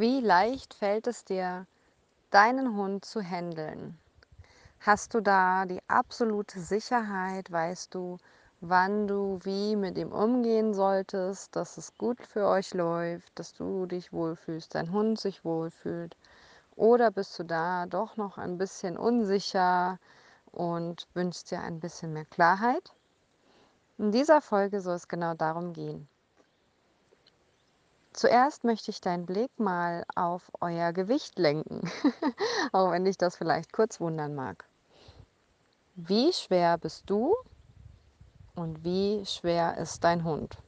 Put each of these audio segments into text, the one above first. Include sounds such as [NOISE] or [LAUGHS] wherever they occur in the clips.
Wie leicht fällt es dir, deinen Hund zu händeln? Hast du da die absolute Sicherheit? Weißt du, wann du wie mit ihm umgehen solltest, dass es gut für euch läuft, dass du dich wohlfühlst, dein Hund sich wohlfühlt? Oder bist du da doch noch ein bisschen unsicher und wünschst dir ein bisschen mehr Klarheit? In dieser Folge soll es genau darum gehen. Zuerst möchte ich deinen Blick mal auf euer Gewicht lenken, [LAUGHS] auch wenn dich das vielleicht kurz wundern mag. Wie schwer bist du und wie schwer ist dein Hund?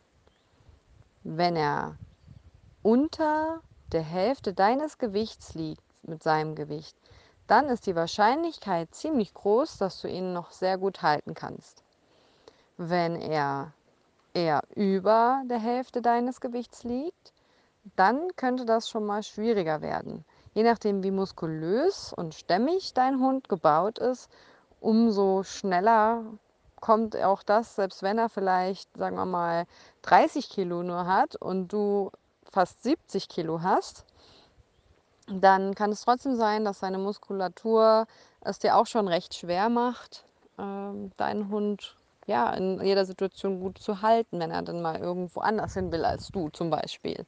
Wenn er unter der Hälfte deines Gewichts liegt mit seinem Gewicht, dann ist die Wahrscheinlichkeit ziemlich groß, dass du ihn noch sehr gut halten kannst. Wenn er eher über der Hälfte deines Gewichts liegt, dann könnte das schon mal schwieriger werden. Je nachdem, wie muskulös und stämmig dein Hund gebaut ist, umso schneller kommt auch das, selbst wenn er vielleicht, sagen wir mal, 30 Kilo nur hat und du fast 70 Kilo hast, dann kann es trotzdem sein, dass seine Muskulatur es dir auch schon recht schwer macht, ähm, deinen Hund ja, in jeder Situation gut zu halten, wenn er dann mal irgendwo anders hin will als du zum Beispiel.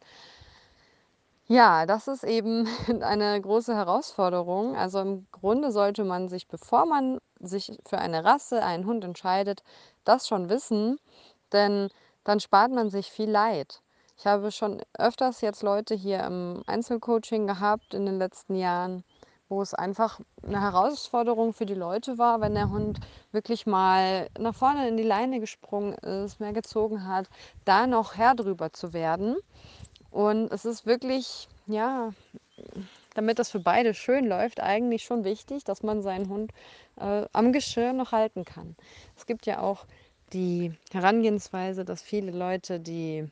Ja, das ist eben [LAUGHS] eine große Herausforderung. Also im Grunde sollte man sich, bevor man sich für eine Rasse, einen Hund entscheidet, das schon wissen, denn dann spart man sich viel Leid. Ich habe schon öfters jetzt Leute hier im Einzelcoaching gehabt in den letzten Jahren, wo es einfach eine Herausforderung für die Leute war, wenn der Hund wirklich mal nach vorne in die Leine gesprungen ist, mehr gezogen hat, da noch Herr drüber zu werden. Und es ist wirklich, ja, damit das für beide schön läuft, eigentlich schon wichtig, dass man seinen Hund äh, am Geschirr noch halten kann. Es gibt ja auch die Herangehensweise, dass viele Leute die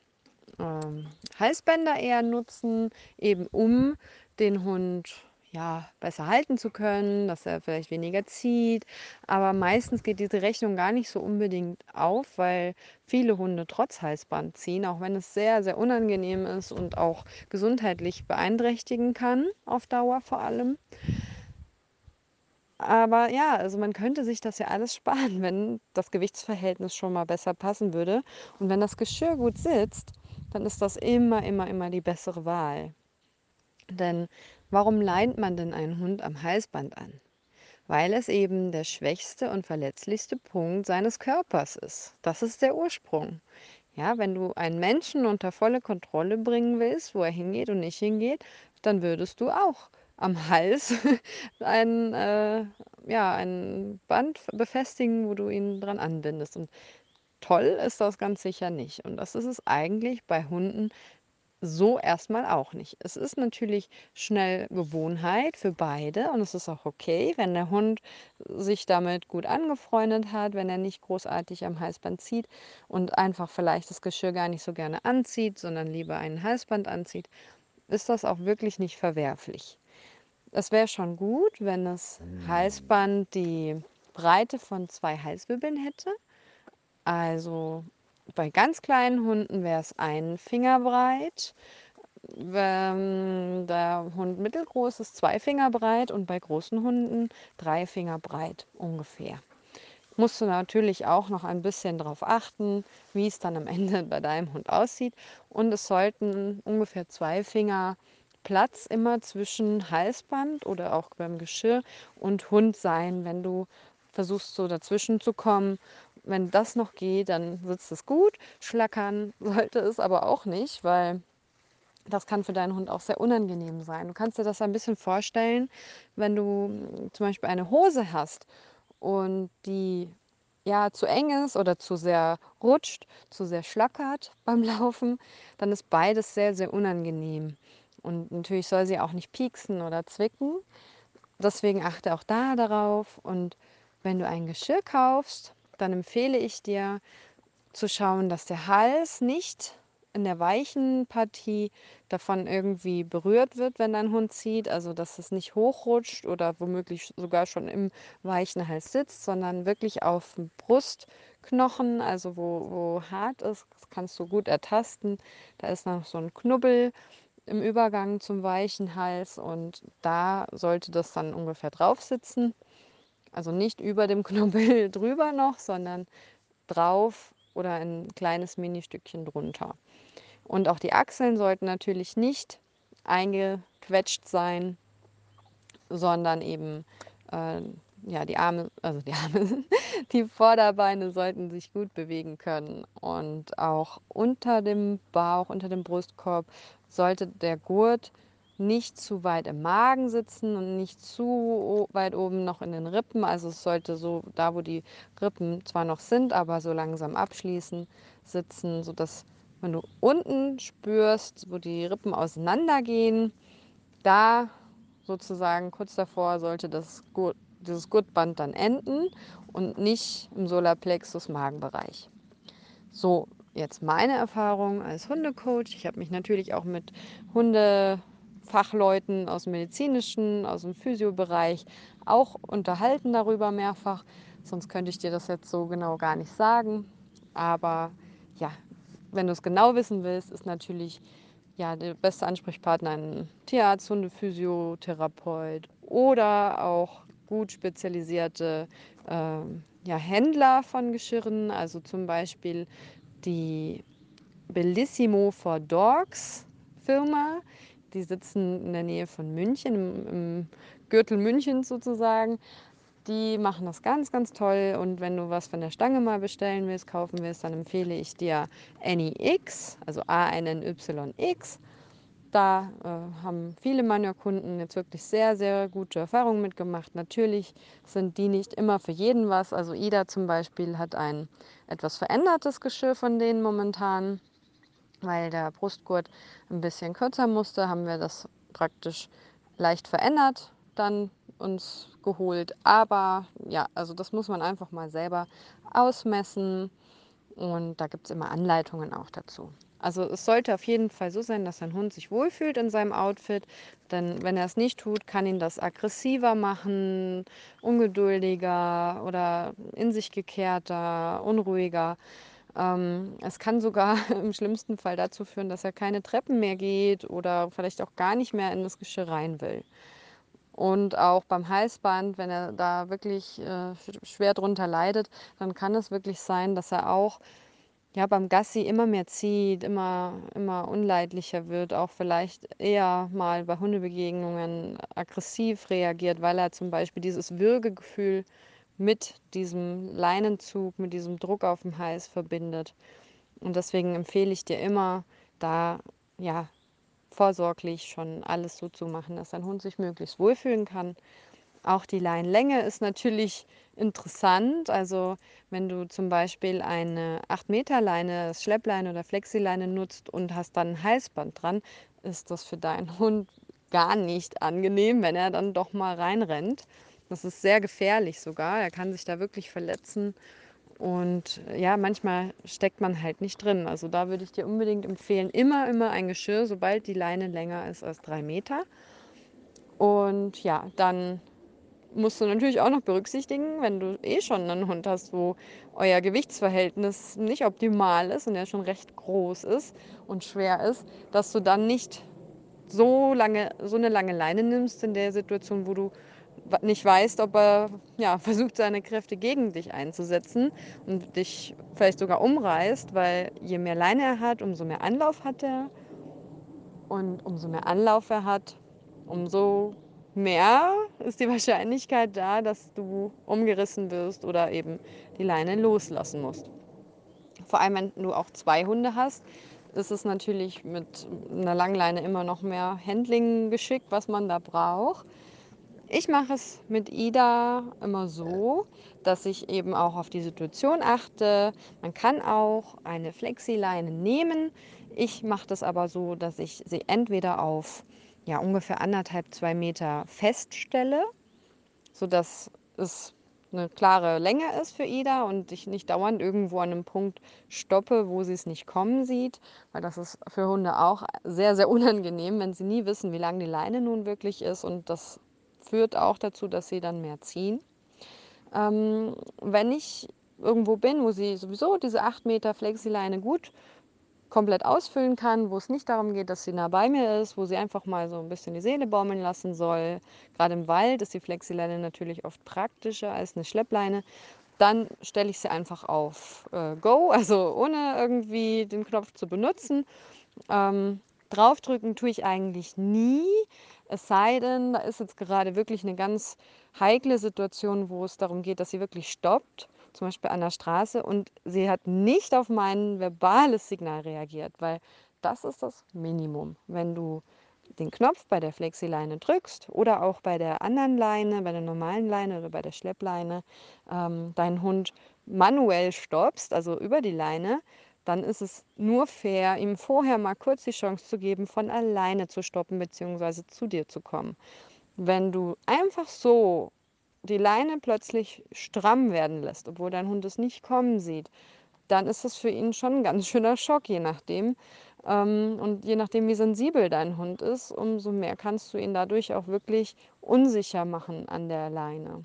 ähm, Halsbänder eher nutzen, eben um den Hund ja, besser halten zu können, dass er vielleicht weniger zieht. Aber meistens geht diese Rechnung gar nicht so unbedingt auf, weil viele Hunde trotz Halsband ziehen, auch wenn es sehr, sehr unangenehm ist und auch gesundheitlich beeinträchtigen kann, auf Dauer vor allem. Aber ja, also man könnte sich das ja alles [LAUGHS] sparen, wenn das Gewichtsverhältnis schon mal besser passen würde. Und wenn das Geschirr gut sitzt, dann ist das immer, immer, immer die bessere Wahl. Denn warum leint man denn einen Hund am Halsband an? Weil es eben der schwächste und verletzlichste Punkt seines Körpers ist. Das ist der Ursprung. Ja, wenn du einen Menschen unter volle Kontrolle bringen willst, wo er hingeht und nicht hingeht, dann würdest du auch am Hals [LAUGHS] ein, äh, ja, ein Band befestigen, wo du ihn dran anbindest. Und toll ist das ganz sicher nicht. Und das ist es eigentlich bei Hunden so erstmal auch nicht. Es ist natürlich schnell Gewohnheit für beide und es ist auch okay, wenn der Hund sich damit gut angefreundet hat, wenn er nicht großartig am Halsband zieht und einfach vielleicht das Geschirr gar nicht so gerne anzieht, sondern lieber ein Halsband anzieht, ist das auch wirklich nicht verwerflich. Es wäre schon gut, wenn das Halsband die Breite von zwei Halswirbeln hätte. Also bei ganz kleinen Hunden wäre es ein Finger breit. Wenn der Hund mittelgroß ist, zwei Finger breit und bei großen Hunden drei Finger breit ungefähr. Musst du natürlich auch noch ein bisschen darauf achten, wie es dann am [LAUGHS] Ende bei deinem Hund aussieht. Und es sollten ungefähr zwei Finger Platz immer zwischen Halsband oder auch beim Geschirr und Hund sein, wenn du versuchst so dazwischen zu kommen wenn das noch geht, dann sitzt es gut. Schlackern [LAUGHS] sollte es aber auch nicht, weil das kann für deinen Hund auch sehr unangenehm sein. Du kannst dir das ein bisschen vorstellen, wenn du zum Beispiel eine Hose hast und die ja zu eng ist oder zu sehr rutscht, zu sehr schlackert [LAUGHS] beim Laufen, dann ist beides sehr, sehr unangenehm. Und natürlich soll sie auch nicht pieksen oder zwicken. Deswegen achte auch da darauf. Und wenn du ein Geschirr kaufst, dann empfehle ich dir zu schauen, dass der Hals nicht in der weichen Partie davon irgendwie berührt wird, wenn dein Hund zieht, also dass es nicht hochrutscht oder womöglich sogar schon im weichen Hals sitzt, sondern wirklich auf dem Brustknochen, also wo, wo hart ist, kannst du gut ertasten. Da ist noch so ein Knubbel im Übergang zum weichen Hals und da sollte das dann ungefähr drauf sitzen. Also nicht über dem [LAUGHS] Knubbel drüber noch, sondern drauf oder ein kleines Ministückchen drunter. Und auch die Achseln sollten natürlich nicht eingequetscht sein, sondern eben äh, ja, die Arme, also die Arme, [LAUGHS] die Vorderbeine sollten sich gut bewegen können. Und auch unter dem Bauch, unter dem Brustkorb sollte der Gurt nicht zu weit im Magen sitzen und nicht zu weit oben noch in den Rippen. Also es sollte so da, wo die Rippen zwar noch sind, aber so langsam abschließen, sitzen, sodass wenn du unten spürst, wo die Rippen auseinandergehen, da sozusagen kurz davor sollte das Gurt, dieses Gurtband dann enden und nicht im Solarplexus Magenbereich. So, jetzt meine Erfahrung als Hundecoach. Ich habe mich natürlich auch mit Hundefachleuten aus dem medizinischen, aus dem Physiobereich auch unterhalten darüber mehrfach. Sonst könnte ich dir das jetzt so genau gar nicht sagen. Aber ja, wenn du es genau wissen willst, ist natürlich ja, der beste Ansprechpartner ein Tierarzt, Hundephysiotherapeut oder auch gut spezialisierte äh, ja, Händler von Geschirren, also zum Beispiel die Bellissimo for Dogs Firma. Die sitzen in der Nähe von München, im, im Gürtel Münchens sozusagen. Die machen das ganz, ganz toll. Und wenn du was von der Stange mal bestellen willst, kaufen willst, dann empfehle ich dir AnyX, also A-N-N-Y-X. Da äh, haben viele meiner Kunden jetzt wirklich sehr, sehr gute Erfahrungen mitgemacht. Natürlich sind die nicht immer für jeden was. Also Ida zum Beispiel hat ein etwas verändertes Geschirr von denen momentan, weil der Brustgurt ein bisschen kürzer musste, haben wir das praktisch leicht verändert dann uns geholt. Aber ja, also das muss man einfach mal selber ausmessen und da gibt es immer Anleitungen auch dazu. Also es sollte auf jeden Fall so sein, dass ein Hund sich wohlfühlt in seinem Outfit. Denn wenn er es nicht tut, kann ihn das aggressiver machen, ungeduldiger oder in sich gekehrter, unruhiger. Ähm, es kann sogar [LAUGHS] im schlimmsten Fall dazu führen, dass er keine Treppen mehr geht oder vielleicht auch gar nicht mehr in das Geschirr rein will. Und auch beim Halsband, wenn er da wirklich äh, schwer drunter leidet, dann kann es wirklich sein, dass er auch ja, beim Gassi immer mehr zieht, immer, immer unleidlicher wird, auch vielleicht eher mal bei Hundebegegnungen aggressiv reagiert, weil er zum Beispiel dieses Würgegefühl mit diesem Leinenzug, mit diesem Druck auf dem Hals verbindet. Und deswegen empfehle ich dir immer, da ja vorsorglich schon alles so zu machen, dass dein Hund sich möglichst wohlfühlen kann. Auch die Leinlänge ist natürlich interessant. Also wenn du zum Beispiel eine 8 Meter Leine, Schleppleine oder Flexileine nutzt und hast dann ein Halsband dran, ist das für deinen [LAUGHS] Hund gar nicht angenehm, wenn er dann doch mal reinrennt. Das ist sehr gefährlich sogar. Er kann sich da wirklich verletzen. Und ja, manchmal steckt man halt nicht drin. Also da würde ich dir unbedingt empfehlen, immer, immer ein Geschirr, sobald die Leine länger ist als drei Meter. Und ja, dann musst du natürlich auch noch berücksichtigen, wenn du eh schon einen Hund hast, wo euer Gewichtsverhältnis nicht optimal ist und der schon recht groß ist und schwer ist, dass du dann nicht so lange, so eine lange Leine nimmst in der Situation, wo du nicht weißt, ob er ja, [LAUGHS] versucht, seine Kräfte gegen dich einzusetzen und dich vielleicht sogar umreißt, weil je mehr Leine er hat, umso mehr Anlauf hat er. Und umso mehr Anlauf er hat, umso mehr ist die Wahrscheinlichkeit da, dass du umgerissen wirst oder eben die Leine loslassen musst. Vor allem, wenn du auch zwei Hunde hast, ist es natürlich mit einer Langleine immer noch mehr Handling geschickt, was man da braucht. Ich mache es mit Ida immer so, dass ich eben auch auf die Situation achte. Man kann auch eine Flexileine nehmen. Ich mache das aber so, dass ich sie entweder auf ja, ungefähr anderthalb, zwei Meter feststelle, sodass es eine klare Länge ist für Ida und ich nicht dauernd irgendwo an einem Punkt stoppe, wo sie es nicht kommen sieht, weil das ist für Hunde auch sehr, sehr [LAUGHS] unangenehm, wenn sie nie wissen, wie lang die Leine nun wirklich ist und das führt auch dazu, dass sie dann mehr ziehen. Ähm, wenn ich irgendwo bin, wo sie sowieso diese 8 Meter Flexileine gut komplett ausfüllen kann, wo es nicht darum geht, dass sie nah bei mir ist, wo sie einfach mal so ein bisschen die Seele baumeln lassen soll. Gerade im Wald ist die Flexileine natürlich oft praktischer als eine Schleppleine. Dann stelle ich sie einfach auf äh, Go, also ohne irgendwie den Knopf zu benutzen. Ähm, draufdrücken tue ich eigentlich nie, es sei denn, da ist jetzt gerade wirklich eine ganz heikle Situation, wo es darum geht, dass sie wirklich stoppt zum Beispiel an der Straße, und sie hat nicht auf mein verbales Signal reagiert, weil das ist das Minimum. Wenn du den Knopf bei der Flexileine drückst oder auch bei der anderen Leine, bei der normalen Leine oder bei der Schleppleine, ähm, deinen Hund manuell stoppst, also über die Leine, dann ist es nur fair, ihm vorher mal kurz die Chance zu geben, von alleine zu stoppen bzw. zu dir zu kommen. Wenn du einfach so die Leine plötzlich stramm werden lässt, obwohl dein Hund es nicht kommen sieht, dann ist das für ihn schon ein ganz schöner Schock, je nachdem. Ähm, und je nachdem, wie sensibel dein Hund ist, umso mehr kannst du ihn dadurch auch wirklich unsicher machen an der Leine.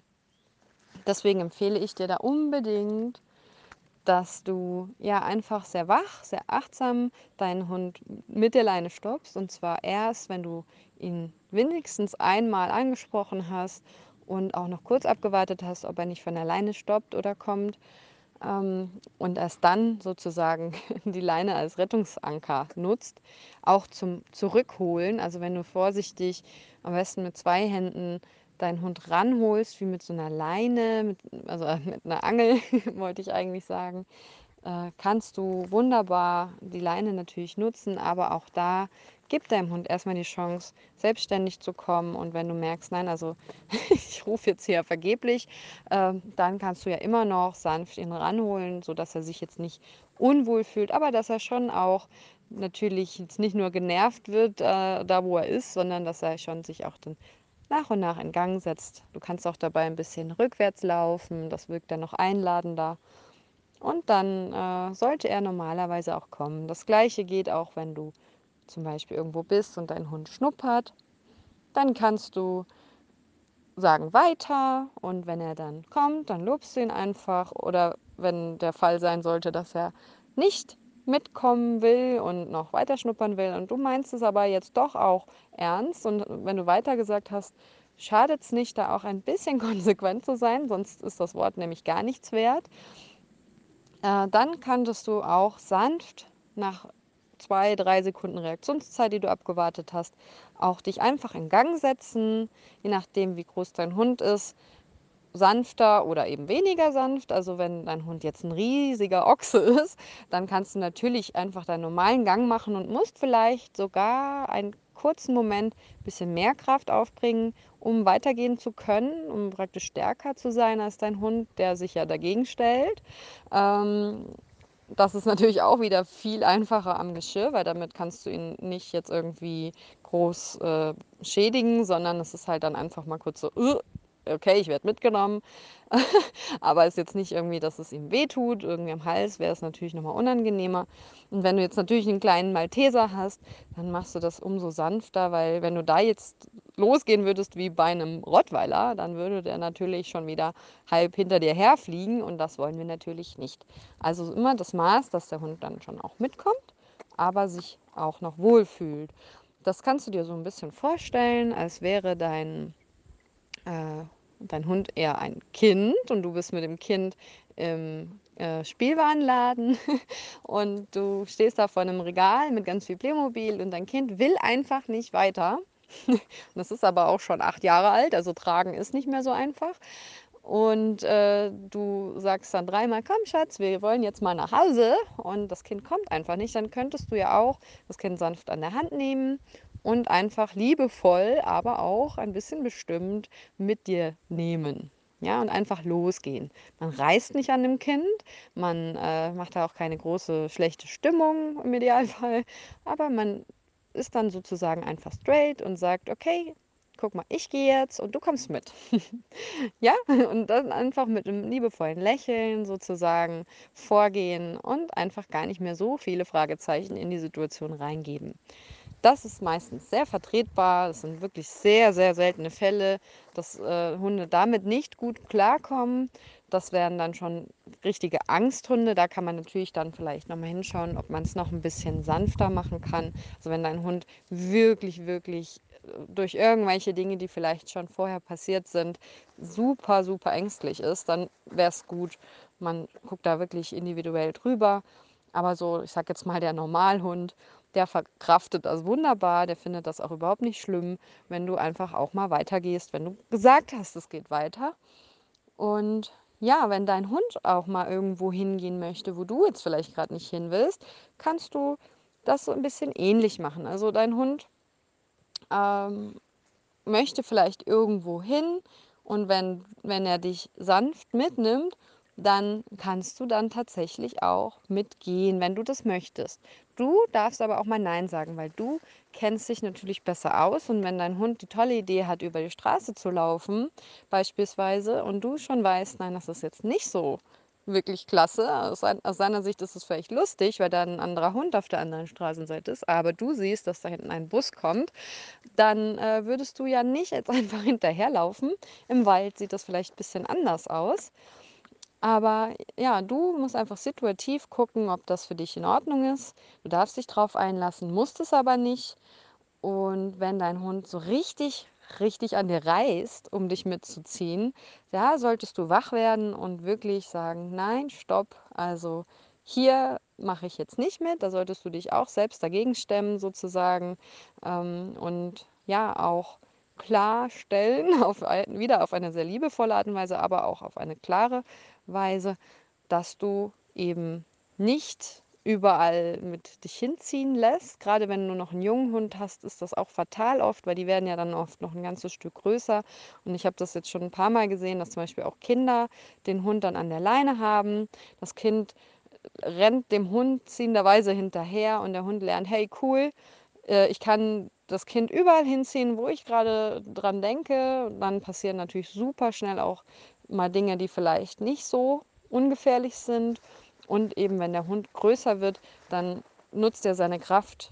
Deswegen empfehle ich dir da unbedingt, dass du ja einfach sehr wach, sehr achtsam deinen Hund mit der Leine stoppst. Und zwar erst, wenn du ihn wenigstens einmal angesprochen hast und auch noch kurz abgewartet hast, ob er nicht von alleine stoppt oder kommt. Ähm, und erst dann sozusagen [LAUGHS] die Leine als Rettungsanker nutzt, auch zum Zurückholen. Also wenn du vorsichtig, am besten mit zwei Händen deinen Hund ranholst, wie mit so einer Leine, mit, also mit einer Angel, [LAUGHS] wollte ich eigentlich sagen, äh, kannst du wunderbar die Leine natürlich nutzen, aber auch da gib deinem Hund erstmal die Chance, selbstständig zu kommen. Und wenn du merkst, nein, also [LAUGHS] ich rufe jetzt hier vergeblich, äh, dann kannst du ja immer noch sanft ihn ranholen, sodass er sich jetzt nicht unwohl fühlt, aber dass er schon auch natürlich jetzt nicht nur genervt wird, äh, da wo er ist, sondern dass er schon sich auch dann nach und nach in Gang setzt. Du kannst auch dabei ein bisschen rückwärts laufen, das wirkt dann noch einladender. Und dann äh, sollte er normalerweise auch kommen. Das gleiche geht auch, wenn du zum Beispiel irgendwo bist und dein Hund schnuppert. Dann kannst du sagen weiter und wenn er dann kommt, dann lobst du ihn einfach. Oder wenn der Fall sein sollte, dass er nicht mitkommen will und noch weiter schnuppern will. Und du meinst es aber jetzt doch auch ernst. Und wenn du weiter gesagt hast, schadet es nicht, da auch ein bisschen [LAUGHS] konsequent zu sein, sonst ist das Wort nämlich gar nichts wert. Äh, dann könntest du auch sanft nach zwei, drei Sekunden Reaktionszeit, die du abgewartet hast, auch dich einfach in Gang setzen, je nachdem, wie groß dein Hund ist, sanfter oder eben weniger sanft. Also wenn dein Hund jetzt ein riesiger Ochse [LAUGHS] ist, dann kannst du natürlich einfach deinen normalen Gang machen und musst vielleicht sogar einen kurzen Moment ein bisschen mehr Kraft aufbringen, um weitergehen zu können, um praktisch stärker zu sein als dein Hund, der sich ja dagegen stellt. Ähm, das ist natürlich auch wieder viel einfacher am Geschirr, weil damit kannst du ihn nicht jetzt irgendwie groß äh, schädigen, sondern es ist halt dann einfach mal kurz so, uh, okay, ich werde mitgenommen. [LAUGHS] Aber es ist jetzt nicht irgendwie, dass es ihm wehtut. Irgendwie am Hals wäre es natürlich nochmal unangenehmer. Und wenn du jetzt natürlich einen kleinen Malteser hast, dann machst du das umso sanfter, weil wenn du da jetzt losgehen würdest wie bei einem Rottweiler, dann würde der natürlich schon wieder halb hinter dir herfliegen und das wollen wir natürlich nicht. Also immer das Maß, dass der Hund dann schon auch mitkommt, aber sich auch noch wohlfühlt. Das kannst du dir so ein bisschen vorstellen, als wäre dein äh, dein Hund eher ein Kind und du bist mit dem Kind im äh, Spielwarenladen [LAUGHS] und du stehst da vor einem Regal mit ganz viel Playmobil und dein Kind will einfach nicht weiter. [LAUGHS] das ist aber auch schon acht Jahre alt, also tragen ist nicht mehr so einfach. Und äh, du sagst dann dreimal, komm Schatz, wir wollen jetzt mal nach Hause und das Kind kommt einfach nicht, dann könntest du ja auch das Kind sanft an der Hand nehmen und einfach liebevoll, aber auch ein bisschen bestimmt mit dir nehmen. Ja, und einfach losgehen. Man reißt nicht an dem Kind, man äh, macht da auch keine große schlechte Stimmung im Idealfall, aber man ist dann sozusagen einfach straight und sagt, okay, guck mal, ich gehe jetzt und du kommst mit. [LAUGHS] ja, und dann einfach mit einem liebevollen Lächeln sozusagen vorgehen und einfach gar nicht mehr so viele Fragezeichen in die Situation reingeben. Das ist meistens sehr vertretbar. Das sind wirklich sehr, sehr seltene Fälle, dass äh, Hunde damit nicht gut klarkommen. das wären dann schon richtige Angsthunde. Da kann man natürlich dann vielleicht nochmal hinschauen, ob man es noch ein bisschen sanfter machen kann. Also wenn dein Hund wirklich, wirklich äh, durch irgendwelche Dinge, die vielleicht schon vorher passiert sind, super, super ängstlich ist, dann wäre es gut, man guckt da wirklich individuell drüber. Aber so, ich sage jetzt mal, der Normalhund, der verkraftet das wunderbar, der findet das auch überhaupt nicht schlimm, wenn du einfach auch mal weitergehst, wenn du gesagt hast, es geht weiter. Und ja, wenn dein Hund auch mal irgendwo hingehen möchte, wo du jetzt vielleicht gerade nicht hin willst, kannst du das so ein bisschen ähnlich machen. Also dein Hund ähm, möchte vielleicht irgendwo hin und wenn, wenn er dich sanft mitnimmt, dann kannst du dann tatsächlich auch mitgehen, wenn du das möchtest. Du darfst aber auch mal Nein sagen, weil du kennst dich natürlich besser aus und wenn dein Hund die tolle Idee hat, über die Straße zu laufen, beispielsweise, und du schon weißt, nein, das ist jetzt nicht so wirklich klasse. Aus, seiner Sicht ist es vielleicht lustig, weil da ein anderer Hund auf der anderen Straßenseite ist, aber du siehst, dass da hinten ein Bus kommt, dann äh, würdest du ja nicht jetzt [LAUGHS] einfach hinterherlaufen. Im Wald sieht das vielleicht ein bisschen anders aus. Aber ja, du musst einfach situativ gucken, ob das für dich in Ordnung ist. Du darfst dich drauf einlassen, musst es aber nicht. Und wenn dein Hund so richtig, richtig an dir reißt, um dich mitzuziehen, da solltest du wach werden und wirklich sagen, nein, stopp. Also hier mache ich jetzt nicht mit. Da solltest du dich auch selbst dagegen stemmen sozusagen. Ähm, und ja, auch klarstellen, [LAUGHS] auf, wieder auf eine sehr liebevolle Art und Weise, aber auch auf eine klare Weise, dass du eben nicht überall mit dich hinziehen lässt. Gerade wenn du noch einen jungen Hund hast, ist das auch fatal oft, weil die werden ja dann oft noch ein ganzes Stück größer. Und ich habe das jetzt schon ein paar Mal gesehen, dass zum Beispiel auch Kinder den Hund dann an der Leine haben. Das Kind rennt dem Hund ziehenderweise hinterher und der Hund lernt, hey cool, äh, ich kann das Kind überall hinziehen, wo ich gerade dran denke. dann passieren natürlich super schnell auch mal Dinge, die vielleicht nicht so ungefährlich sind. Und eben, wenn der Hund größer wird, dann nutzt er seine Kraft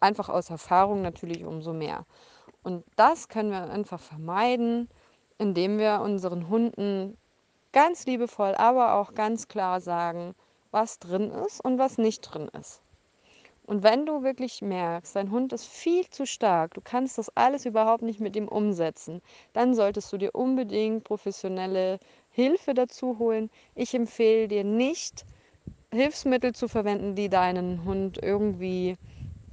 einfach aus Erfahrung natürlich umso mehr. Und das können wir einfach vermeiden, indem wir unseren Hunden ganz liebevoll, aber auch ganz klar sagen, was drin ist und was nicht drin ist. Und wenn du wirklich merkst, dein Hund ist viel zu stark, du kannst das alles überhaupt nicht mit ihm umsetzen, dann solltest du dir unbedingt professionelle Hilfe dazu holen. Ich empfehle dir nicht, Hilfsmittel zu verwenden, die deinen Hund irgendwie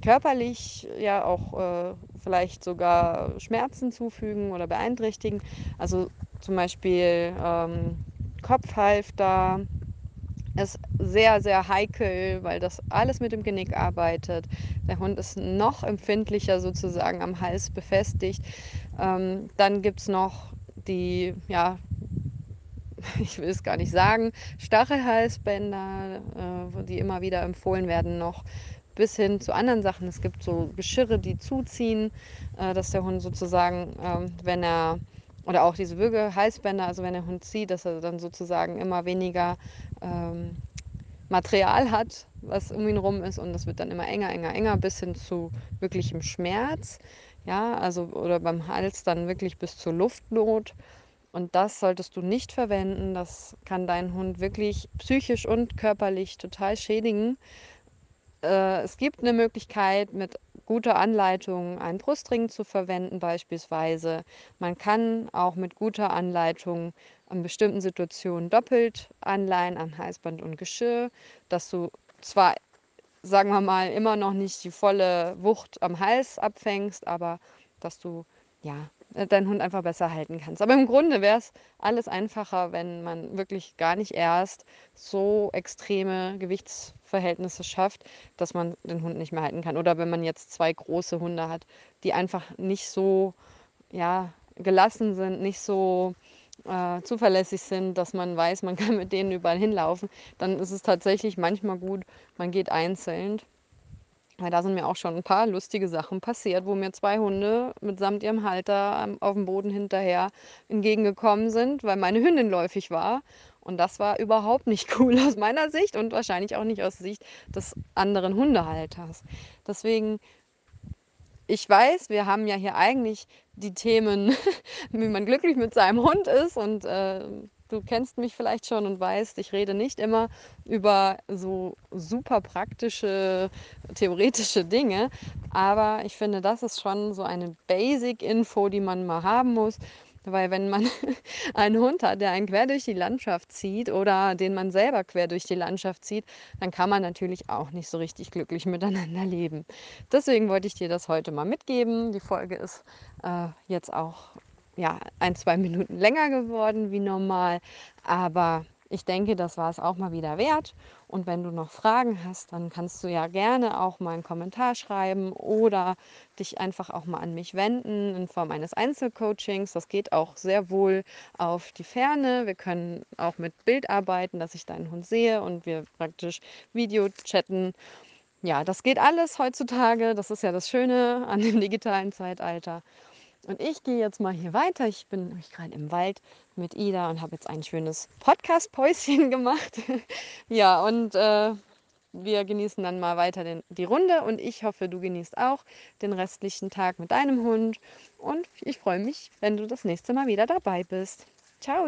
körperlich ja auch äh, vielleicht sogar Schmerzen zufügen oder beeinträchtigen. Also zum Beispiel ähm, Kopfhalfter ist sehr, sehr heikel, weil das alles mit dem Genick arbeitet. Der Hund ist noch empfindlicher sozusagen am Hals befestigt. Ähm, dann gibt es noch die, ja, [LAUGHS] ich will es gar nicht sagen, Stachelhalsbänder, äh, die immer wieder empfohlen werden, noch bis hin zu anderen Sachen. Es gibt so Geschirre, die zuziehen, äh, dass der Hund sozusagen, äh, wenn er, oder auch diese Würgehalsbänder, also wenn der Hund zieht, dass er dann sozusagen immer weniger ähm, Material hat, was um ihn rum ist und das wird dann immer enger, enger, enger bis hin zu wirklichem Schmerz. Ja, also oder beim Hals dann wirklich bis zur Luftnot. Und das solltest du nicht verwenden. Das kann deinen Hund wirklich psychisch und körperlich total schädigen. Äh, es gibt eine Möglichkeit, mit guter Anleitung einen Brustring zu verwenden beispielsweise. Man kann auch mit guter Anleitung in bestimmten Situationen doppelt anleihen an Halsband und Geschirr, dass du zwar, sagen wir mal, immer noch nicht die volle Wucht am Hals abfängst, aber dass du ja deinen Hund einfach besser halten kannst. Aber im Grunde wäre es alles einfacher, wenn man wirklich gar nicht erst so extreme Gewichtsverhältnisse schafft, dass man den Hund nicht mehr halten kann. Oder wenn man jetzt zwei große Hunde hat, die einfach nicht so ja, gelassen sind, nicht so äh, zuverlässig sind, dass man weiß, man [LAUGHS] kann mit denen überall hinlaufen, dann ist es tatsächlich manchmal gut, man geht einzeln weil da sind mir auch schon ein paar lustige Sachen passiert, wo mir zwei Hunde mitsamt ihrem Halter auf dem Boden hinterher entgegengekommen sind, weil meine Hündin läufig war. Und das war überhaupt nicht [LAUGHS] cool aus meiner Sicht und wahrscheinlich auch nicht aus Sicht des anderen Hundehalters. Deswegen, ich weiß, wir haben ja hier eigentlich die Themen, [LAUGHS] wie man glücklich mit seinem Hund ist und äh, du kennst mich vielleicht schon und weißt, ich rede nicht immer über so super praktische, theoretische Dinge, aber ich finde, das ist schon so eine Basic-Info, die man mal haben muss. Weil wenn man [LAUGHS] einen Hund hat, der einen quer durch die Landschaft zieht oder den man selber quer durch die Landschaft zieht, dann kann man natürlich auch nicht so richtig glücklich [LAUGHS] miteinander leben. Deswegen wollte ich dir das heute mal mitgeben. Die Folge ist äh, jetzt auch ja, ein, zwei Minuten länger geworden wie normal. Aber ich denke, das war es auch mal wieder wert. Und wenn du noch Fragen hast, dann kannst du ja gerne auch mal einen Kommentar schreiben oder dich einfach auch mal an mich wenden in Form eines Einzelcoachings. Das geht auch sehr wohl auf die Ferne. Wir können auch mit Bild arbeiten, dass ich deinen Hund sehe und wir praktisch Video chatten. Ja, das geht alles heutzutage. Das ist ja das Schöne an dem [LAUGHS] digitalen Zeitalter. Und ich gehe jetzt mal hier weiter. Ich bin nämlich gerade im Wald mit Ida und habe jetzt ein schönes Podcast-Päuschen [LAUGHS] gemacht. ja, und äh, wir genießen dann mal weiter den, die Runde und ich hoffe, du genießt auch den restlichen Tag mit deinem Hund. Und ich freue mich, wenn du das nächste Mal wieder dabei bist. Ciao!